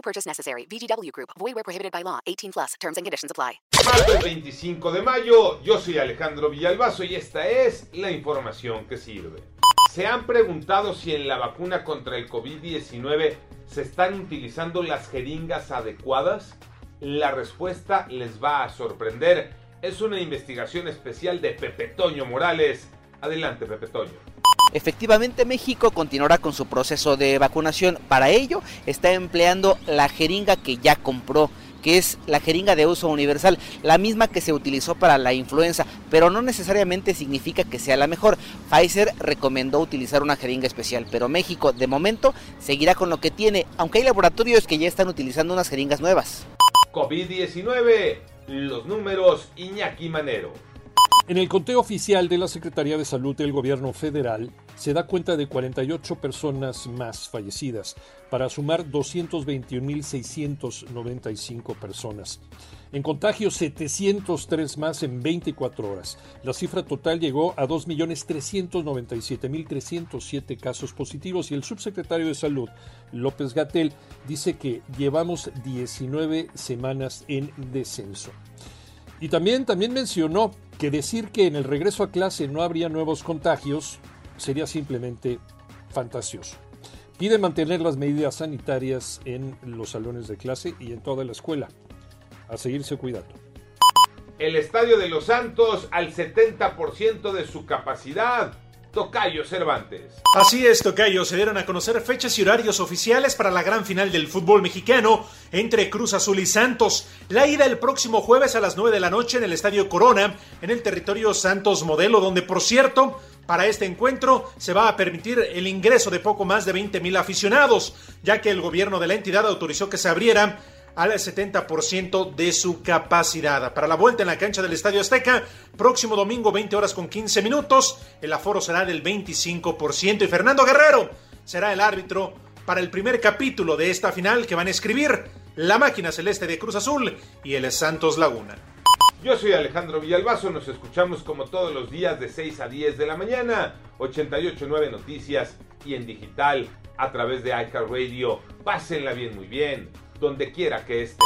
No purchase necessary. VGW Group. Void where prohibited by law. 18 plus. Terms and conditions apply. Martes 25 de mayo, yo soy Alejandro Villalbazo y esta es la información que sirve. ¿Se han preguntado si en la vacuna contra el COVID-19 se están utilizando las jeringas adecuadas? La respuesta les va a sorprender. Es una investigación especial de Pepe Toño Morales. Adelante, Pepe Toño. Efectivamente, México continuará con su proceso de vacunación. Para ello, está empleando la jeringa que ya compró que es la jeringa de uso universal, la misma que se utilizó para la influenza, pero no necesariamente significa que sea la mejor. Pfizer recomendó utilizar una jeringa especial, pero México de momento seguirá con lo que tiene, aunque hay laboratorios que ya están utilizando unas jeringas nuevas. COVID-19, los números Iñaki Manero. En el conteo oficial de la Secretaría de Salud del Gobierno Federal se da cuenta de 48 personas más fallecidas, para sumar 221.695 personas. En contagios, 703 más en 24 horas. La cifra total llegó a 2.397.307 casos positivos y el subsecretario de Salud, López Gatel, dice que llevamos 19 semanas en descenso. Y también, también mencionó que decir que en el regreso a clase no habría nuevos contagios sería simplemente fantasioso. Pide mantener las medidas sanitarias en los salones de clase y en toda la escuela. A seguirse cuidando. El Estadio de los Santos al 70% de su capacidad. Tocayo Cervantes. Así es, Tocayo. Se dieron a conocer fechas y horarios oficiales para la gran final del fútbol mexicano entre Cruz Azul y Santos. La ida el próximo jueves a las 9 de la noche en el Estadio Corona, en el territorio Santos Modelo, donde, por cierto, para este encuentro se va a permitir el ingreso de poco más de 20 mil aficionados, ya que el gobierno de la entidad autorizó que se abriera al 70% de su capacidad. Para la vuelta en la cancha del Estadio Azteca, próximo domingo 20 horas con 15 minutos, el aforo será del 25% y Fernando Guerrero será el árbitro para el primer capítulo de esta final que van a escribir la máquina celeste de Cruz Azul y el Santos Laguna. Yo soy Alejandro Villalbazo, nos escuchamos como todos los días de 6 a 10 de la mañana, 889 Noticias y en digital a través de iCar Radio. Pásenla bien, muy bien donde quiera que esté.